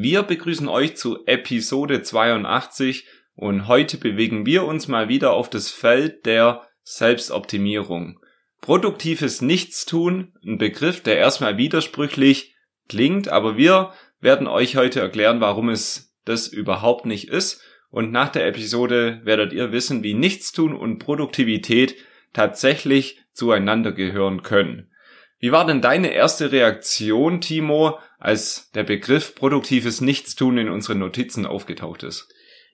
Wir begrüßen euch zu Episode 82 und heute bewegen wir uns mal wieder auf das Feld der Selbstoptimierung. Produktives Nichtstun, ein Begriff, der erstmal widersprüchlich klingt, aber wir werden euch heute erklären, warum es das überhaupt nicht ist. Und nach der Episode werdet ihr wissen, wie Nichtstun und Produktivität tatsächlich zueinander gehören können. Wie war denn deine erste Reaktion, Timo, als der Begriff produktives Nichtstun in unseren Notizen aufgetaucht ist?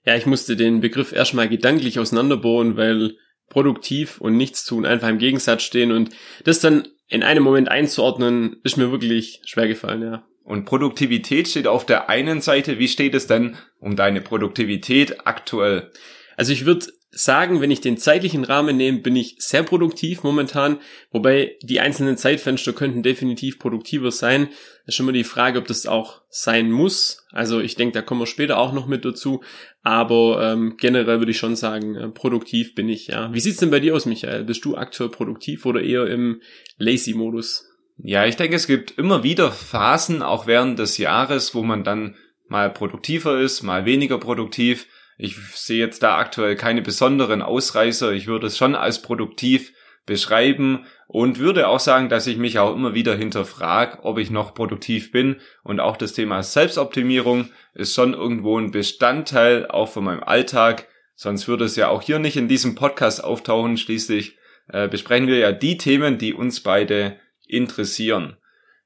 Ja, ich musste den Begriff erstmal gedanklich auseinanderbohren, weil produktiv und nichts tun einfach im Gegensatz stehen und das dann in einem Moment einzuordnen, ist mir wirklich schwer gefallen, ja. Und Produktivität steht auf der einen Seite. Wie steht es denn um deine Produktivität aktuell? Also ich würde sagen, wenn ich den zeitlichen Rahmen nehme, bin ich sehr produktiv momentan, wobei die einzelnen Zeitfenster könnten definitiv produktiver sein. Das ist immer die Frage, ob das auch sein muss. Also ich denke, da kommen wir später auch noch mit dazu. Aber ähm, generell würde ich schon sagen, äh, produktiv bin ich, ja. Wie sieht's denn bei dir aus, Michael? Bist du aktuell produktiv oder eher im Lazy-Modus? Ja, ich denke, es gibt immer wieder Phasen, auch während des Jahres, wo man dann mal produktiver ist, mal weniger produktiv. Ich sehe jetzt da aktuell keine besonderen Ausreißer. Ich würde es schon als produktiv beschreiben und würde auch sagen, dass ich mich auch immer wieder hinterfrage, ob ich noch produktiv bin. Und auch das Thema Selbstoptimierung ist schon irgendwo ein Bestandteil auch von meinem Alltag. Sonst würde es ja auch hier nicht in diesem Podcast auftauchen. Schließlich äh, besprechen wir ja die Themen, die uns beide interessieren.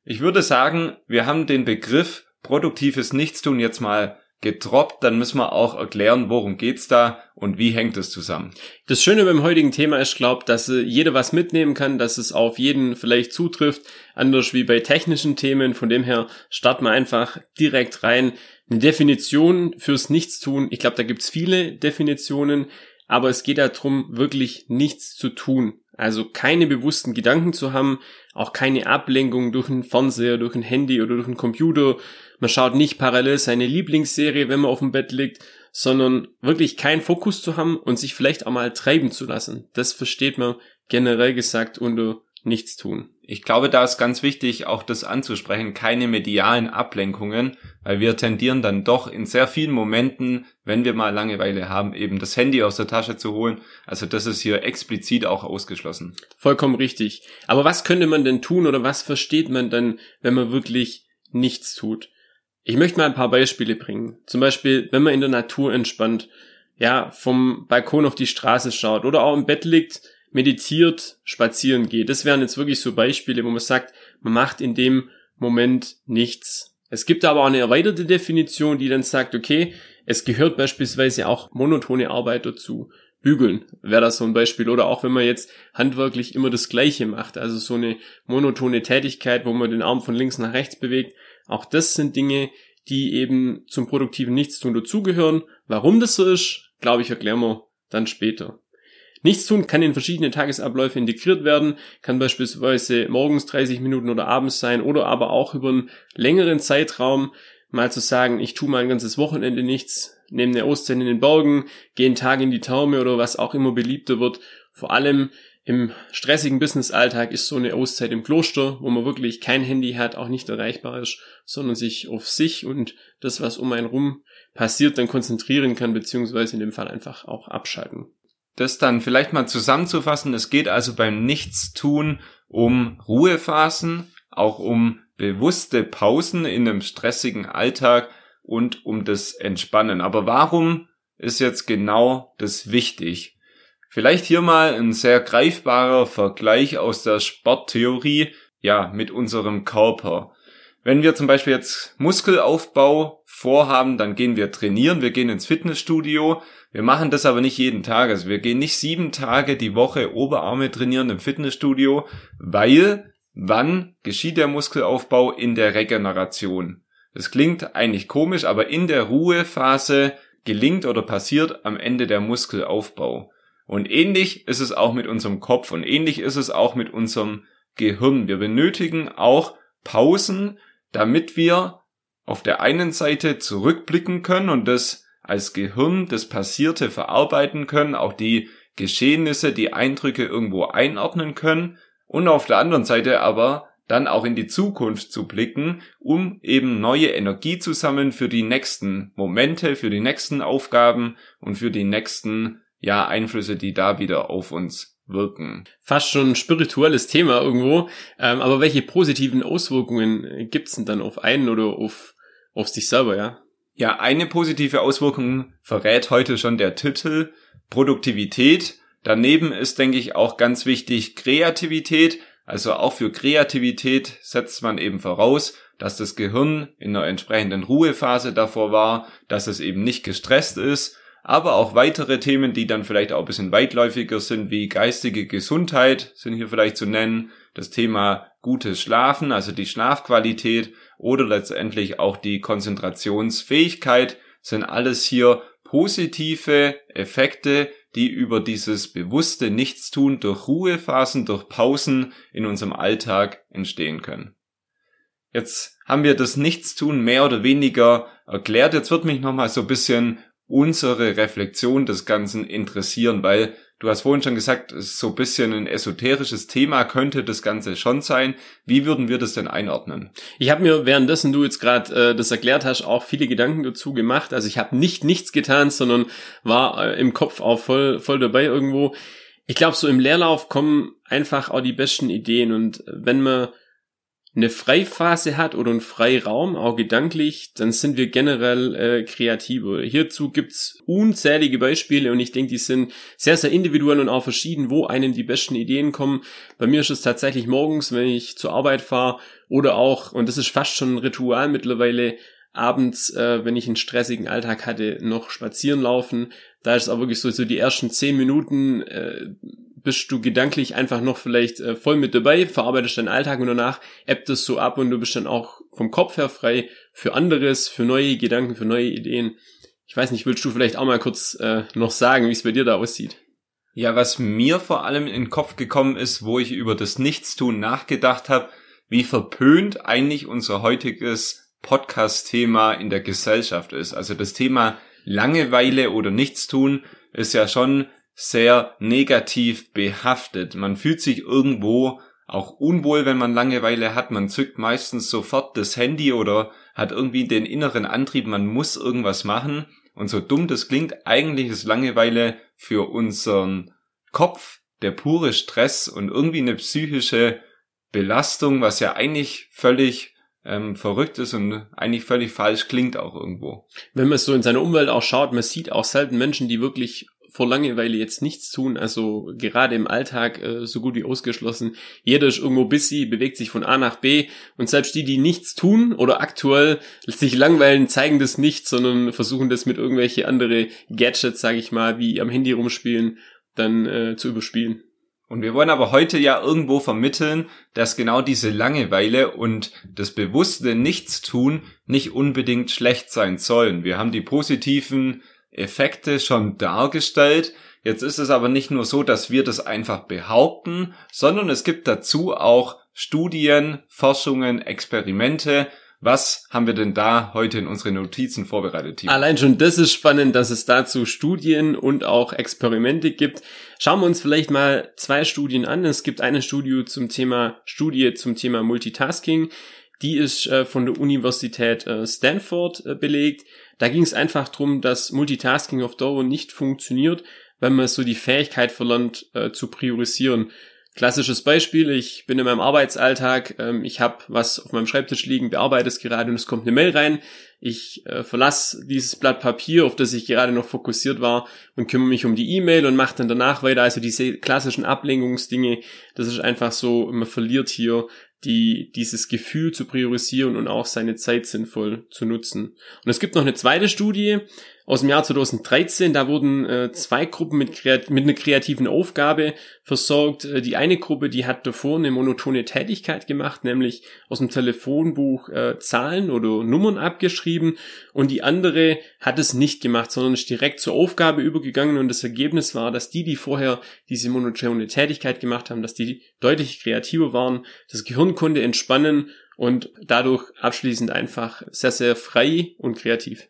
Ich würde sagen, wir haben den Begriff produktives Nichtstun jetzt mal getroppt, dann müssen wir auch erklären, worum geht's da und wie hängt es zusammen. Das Schöne beim heutigen Thema ist, glaube dass äh, jeder was mitnehmen kann, dass es auf jeden vielleicht zutrifft, anders wie bei technischen Themen. Von dem her starten wir einfach direkt rein. Eine Definition fürs Nichtstun. Ich glaube, da gibt's viele Definitionen, aber es geht darum, wirklich nichts zu tun. Also keine bewussten Gedanken zu haben, auch keine Ablenkung durch einen Fernseher, durch ein Handy oder durch einen Computer. Man schaut nicht parallel seine Lieblingsserie, wenn man auf dem Bett liegt, sondern wirklich keinen Fokus zu haben und sich vielleicht auch mal treiben zu lassen. Das versteht man generell gesagt unter nichts tun. Ich glaube, da ist ganz wichtig, auch das anzusprechen, keine medialen Ablenkungen, weil wir tendieren dann doch in sehr vielen Momenten, wenn wir mal Langeweile haben, eben das Handy aus der Tasche zu holen. Also das ist hier explizit auch ausgeschlossen. Vollkommen richtig. Aber was könnte man denn tun oder was versteht man denn, wenn man wirklich nichts tut? Ich möchte mal ein paar Beispiele bringen. Zum Beispiel, wenn man in der Natur entspannt, ja, vom Balkon auf die Straße schaut oder auch im Bett liegt, meditiert, spazieren geht. Das wären jetzt wirklich so Beispiele, wo man sagt, man macht in dem Moment nichts. Es gibt aber auch eine erweiterte Definition, die dann sagt, okay, es gehört beispielsweise auch monotone Arbeit dazu. Bügeln wäre das so ein Beispiel. Oder auch wenn man jetzt handwerklich immer das Gleiche macht, also so eine monotone Tätigkeit, wo man den Arm von links nach rechts bewegt. Auch das sind Dinge, die eben zum produktiven Nichtstun dazugehören. Warum das so ist, glaube ich, erklären wir dann später. Nichtstun kann in verschiedene Tagesabläufe integriert werden, kann beispielsweise morgens 30 Minuten oder abends sein oder aber auch über einen längeren Zeitraum mal zu sagen, ich tue mal ein ganzes Wochenende nichts, nehme eine Auszeit in den Bergen, gehe einen Tag in die Taume oder was auch immer beliebter wird. Vor allem im stressigen Businessalltag ist so eine Auszeit im Kloster, wo man wirklich kein Handy hat, auch nicht erreichbar ist, sondern sich auf sich und das, was um einen rum passiert, dann konzentrieren kann, beziehungsweise in dem Fall einfach auch abschalten das dann vielleicht mal zusammenzufassen. Es geht also beim Nichtstun um Ruhephasen, auch um bewusste Pausen in einem stressigen Alltag und um das Entspannen. Aber warum ist jetzt genau das wichtig? Vielleicht hier mal ein sehr greifbarer Vergleich aus der Sporttheorie, ja, mit unserem Körper. Wenn wir zum Beispiel jetzt Muskelaufbau vorhaben, dann gehen wir trainieren, wir gehen ins Fitnessstudio, wir machen das aber nicht jeden Tag. Also wir gehen nicht sieben Tage die Woche Oberarme trainieren im Fitnessstudio, weil wann geschieht der Muskelaufbau in der Regeneration. Das klingt eigentlich komisch, aber in der Ruhephase gelingt oder passiert am Ende der Muskelaufbau. Und ähnlich ist es auch mit unserem Kopf und ähnlich ist es auch mit unserem Gehirn. Wir benötigen auch Pausen, damit wir auf der einen Seite zurückblicken können und das als Gehirn das Passierte verarbeiten können, auch die Geschehnisse, die Eindrücke irgendwo einordnen können und auf der anderen Seite aber dann auch in die Zukunft zu blicken, um eben neue Energie zu sammeln für die nächsten Momente, für die nächsten Aufgaben und für die nächsten ja Einflüsse, die da wieder auf uns wirken. Fast schon ein spirituelles Thema irgendwo. Ähm, aber welche positiven Auswirkungen gibt's denn dann auf einen oder auf, auf sich selber, ja? Ja, eine positive Auswirkung verrät heute schon der Titel Produktivität. Daneben ist, denke ich, auch ganz wichtig Kreativität. Also auch für Kreativität setzt man eben voraus, dass das Gehirn in einer entsprechenden Ruhephase davor war, dass es eben nicht gestresst ist aber auch weitere Themen, die dann vielleicht auch ein bisschen weitläufiger sind, wie geistige Gesundheit sind hier vielleicht zu nennen, das Thema gutes Schlafen, also die Schlafqualität oder letztendlich auch die Konzentrationsfähigkeit sind alles hier positive Effekte, die über dieses bewusste Nichtstun durch Ruhephasen, durch Pausen in unserem Alltag entstehen können. Jetzt haben wir das Nichtstun mehr oder weniger erklärt. Jetzt wird mich nochmal so ein bisschen unsere Reflexion des Ganzen interessieren, weil du hast vorhin schon gesagt, so ein bisschen ein esoterisches Thema könnte das Ganze schon sein. Wie würden wir das denn einordnen? Ich habe mir währenddessen du jetzt gerade äh, das erklärt hast, auch viele Gedanken dazu gemacht. Also ich habe nicht nichts getan, sondern war äh, im Kopf auch voll voll dabei irgendwo. Ich glaube, so im Leerlauf kommen einfach auch die besten Ideen und wenn man eine Freiphase hat oder einen Freiraum, auch gedanklich, dann sind wir generell äh, kreativer. Hierzu gibt's unzählige Beispiele und ich denke, die sind sehr, sehr individuell und auch verschieden, wo einem die besten Ideen kommen. Bei mir ist es tatsächlich morgens, wenn ich zur Arbeit fahre oder auch, und das ist fast schon ein Ritual mittlerweile, abends, äh, wenn ich einen stressigen Alltag hatte, noch spazieren laufen. Da ist es auch wirklich so, so die ersten zehn Minuten äh, bist du gedanklich einfach noch vielleicht äh, voll mit dabei, verarbeitest deinen Alltag und danach ebbt es so ab und du bist dann auch vom Kopf her frei für anderes, für neue Gedanken, für neue Ideen. Ich weiß nicht, willst du vielleicht auch mal kurz äh, noch sagen, wie es bei dir da aussieht? Ja, was mir vor allem in den Kopf gekommen ist, wo ich über das Nichtstun nachgedacht habe, wie verpönt eigentlich unser heutiges Podcast-Thema in der Gesellschaft ist. Also das Thema Langeweile oder Nichtstun ist ja schon sehr negativ behaftet. Man fühlt sich irgendwo auch unwohl, wenn man Langeweile hat. Man zückt meistens sofort das Handy oder hat irgendwie den inneren Antrieb, man muss irgendwas machen. Und so dumm das klingt, eigentlich ist Langeweile für unseren Kopf der pure Stress und irgendwie eine psychische Belastung, was ja eigentlich völlig ähm, verrückt ist und eigentlich völlig falsch klingt auch irgendwo. Wenn man so in seiner Umwelt auch schaut, man sieht auch selten Menschen, die wirklich vor Langeweile jetzt nichts tun, also gerade im Alltag äh, so gut wie ausgeschlossen. Jeder ist irgendwo busy, bewegt sich von A nach B und selbst die, die nichts tun oder aktuell sich langweilen, zeigen das nicht, sondern versuchen das mit irgendwelche andere Gadgets, sage ich mal, wie am Handy rumspielen, dann äh, zu überspielen. Und wir wollen aber heute ja irgendwo vermitteln, dass genau diese Langeweile und das bewusste Nichtstun nicht unbedingt schlecht sein sollen. Wir haben die positiven Effekte schon dargestellt. Jetzt ist es aber nicht nur so, dass wir das einfach behaupten, sondern es gibt dazu auch Studien, Forschungen, Experimente. Was haben wir denn da heute in unsere Notizen vorbereitet? Timo? Allein schon das ist spannend, dass es dazu Studien und auch Experimente gibt. Schauen wir uns vielleicht mal zwei Studien an. Es gibt eine Studie zum Thema Studie zum Thema Multitasking. Die ist äh, von der Universität äh, Stanford äh, belegt. Da ging es einfach drum, dass Multitasking auf Dauer nicht funktioniert, wenn man so die Fähigkeit verlernt äh, zu priorisieren. Klassisches Beispiel, ich bin in meinem Arbeitsalltag, ähm, ich habe was auf meinem Schreibtisch liegen, bearbeite es gerade und es kommt eine Mail rein. Ich äh, verlasse dieses Blatt Papier, auf das ich gerade noch fokussiert war und kümmere mich um die E-Mail und mache dann danach weiter. Also diese klassischen Ablenkungsdinge, das ist einfach so, man verliert hier die, dieses Gefühl zu priorisieren und auch seine Zeit sinnvoll zu nutzen. Und es gibt noch eine zweite Studie aus dem Jahr 2013. Da wurden äh, zwei Gruppen mit, mit einer kreativen Aufgabe versorgt. Äh, die eine Gruppe, die hat davor eine monotone Tätigkeit gemacht, nämlich aus dem Telefonbuch äh, Zahlen oder Nummern abgeschrieben. Und die andere hat es nicht gemacht, sondern ist direkt zur Aufgabe übergegangen. Und das Ergebnis war, dass die, die vorher diese monotone Tätigkeit gemacht haben, dass die deutlich kreativer waren. Das Gehirn konnte entspannen und dadurch abschließend einfach sehr, sehr frei und kreativ.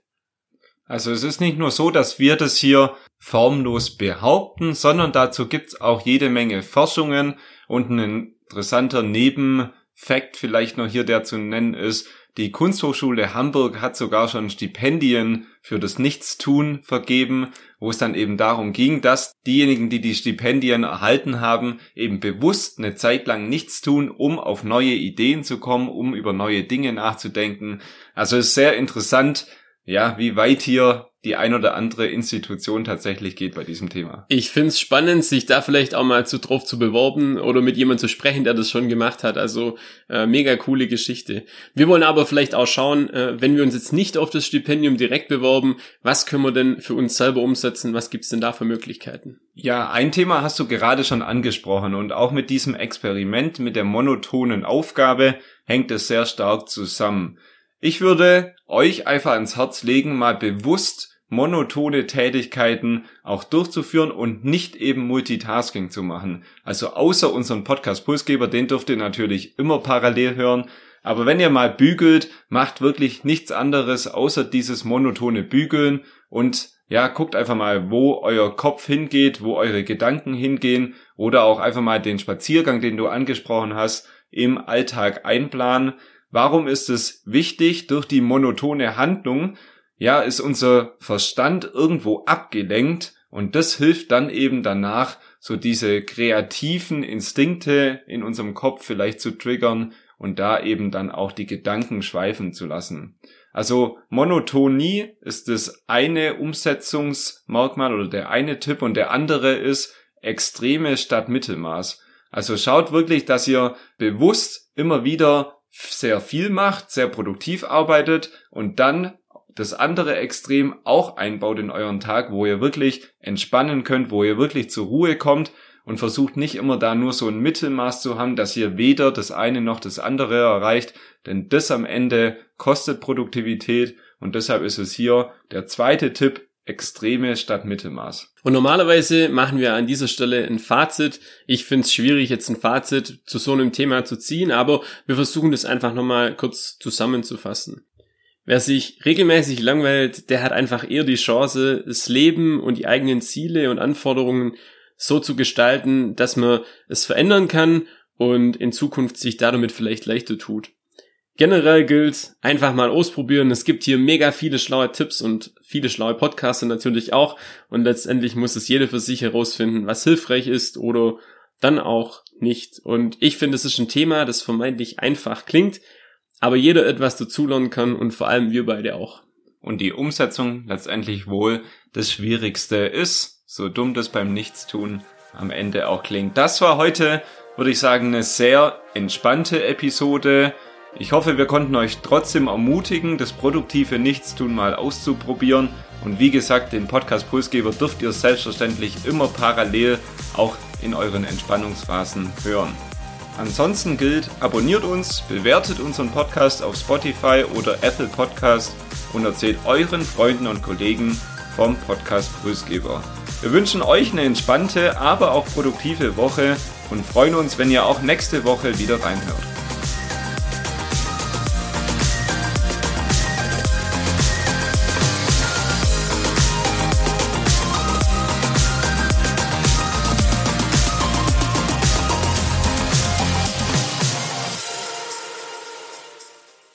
Also es ist nicht nur so, dass wir das hier formlos behaupten, sondern dazu gibt's auch jede Menge Forschungen und ein interessanter Nebenfakt vielleicht noch hier, der zu nennen ist, die Kunsthochschule Hamburg hat sogar schon Stipendien für das Nichtstun vergeben, wo es dann eben darum ging, dass diejenigen, die die Stipendien erhalten haben, eben bewusst eine Zeit lang nichts tun, um auf neue Ideen zu kommen, um über neue Dinge nachzudenken. Also es ist sehr interessant, ja, wie weit hier die ein oder andere Institution tatsächlich geht bei diesem Thema. Ich find's spannend, sich da vielleicht auch mal zu drauf zu beworben oder mit jemandem zu sprechen, der das schon gemacht hat. Also äh, mega coole Geschichte. Wir wollen aber vielleicht auch schauen, äh, wenn wir uns jetzt nicht auf das Stipendium direkt beworben, was können wir denn für uns selber umsetzen? Was gibt's denn da für Möglichkeiten? Ja, ein Thema hast du gerade schon angesprochen und auch mit diesem Experiment mit der monotonen Aufgabe hängt es sehr stark zusammen. Ich würde euch einfach ans Herz legen, mal bewusst monotone Tätigkeiten auch durchzuführen und nicht eben Multitasking zu machen. Also außer unseren Podcast Pulsgeber, den dürft ihr natürlich immer parallel hören. Aber wenn ihr mal bügelt, macht wirklich nichts anderes außer dieses monotone Bügeln und ja, guckt einfach mal, wo euer Kopf hingeht, wo eure Gedanken hingehen oder auch einfach mal den Spaziergang, den du angesprochen hast, im Alltag einplanen. Warum ist es wichtig? Durch die monotone Handlung, ja, ist unser Verstand irgendwo abgelenkt und das hilft dann eben danach, so diese kreativen Instinkte in unserem Kopf vielleicht zu triggern und da eben dann auch die Gedanken schweifen zu lassen. Also Monotonie ist das eine Umsetzungsmerkmal oder der eine Tipp und der andere ist extreme statt Mittelmaß. Also schaut wirklich, dass ihr bewusst immer wieder sehr viel macht, sehr produktiv arbeitet und dann das andere Extrem auch einbaut in euren Tag, wo ihr wirklich entspannen könnt, wo ihr wirklich zur Ruhe kommt und versucht nicht immer da nur so ein Mittelmaß zu haben, dass ihr weder das eine noch das andere erreicht, denn das am Ende kostet Produktivität und deshalb ist es hier der zweite Tipp, Extreme statt Mittelmaß. Und normalerweise machen wir an dieser Stelle ein Fazit. Ich finde es schwierig, jetzt ein Fazit zu so einem Thema zu ziehen, aber wir versuchen das einfach nochmal kurz zusammenzufassen. Wer sich regelmäßig langweilt, der hat einfach eher die Chance, das Leben und die eigenen Ziele und Anforderungen so zu gestalten, dass man es verändern kann und in Zukunft sich damit vielleicht leichter tut. Generell gilt einfach mal ausprobieren. Es gibt hier mega viele schlaue Tipps und viele schlaue Podcasts natürlich auch. Und letztendlich muss es jeder für sich herausfinden, was hilfreich ist oder dann auch nicht. Und ich finde, es ist ein Thema, das vermeintlich einfach klingt, aber jeder etwas dazulernen kann und vor allem wir beide auch. Und die Umsetzung letztendlich wohl das Schwierigste ist, so dumm das beim Nichtstun am Ende auch klingt. Das war heute, würde ich sagen, eine sehr entspannte Episode ich hoffe, wir konnten euch trotzdem ermutigen, das produktive Nichtstun mal auszuprobieren. Und wie gesagt, den Podcast Pulsgeber dürft ihr selbstverständlich immer parallel auch in euren Entspannungsphasen hören. Ansonsten gilt, abonniert uns, bewertet unseren Podcast auf Spotify oder Apple Podcast und erzählt euren Freunden und Kollegen vom Podcast Pulsgeber. Wir wünschen euch eine entspannte, aber auch produktive Woche und freuen uns, wenn ihr auch nächste Woche wieder reinhört.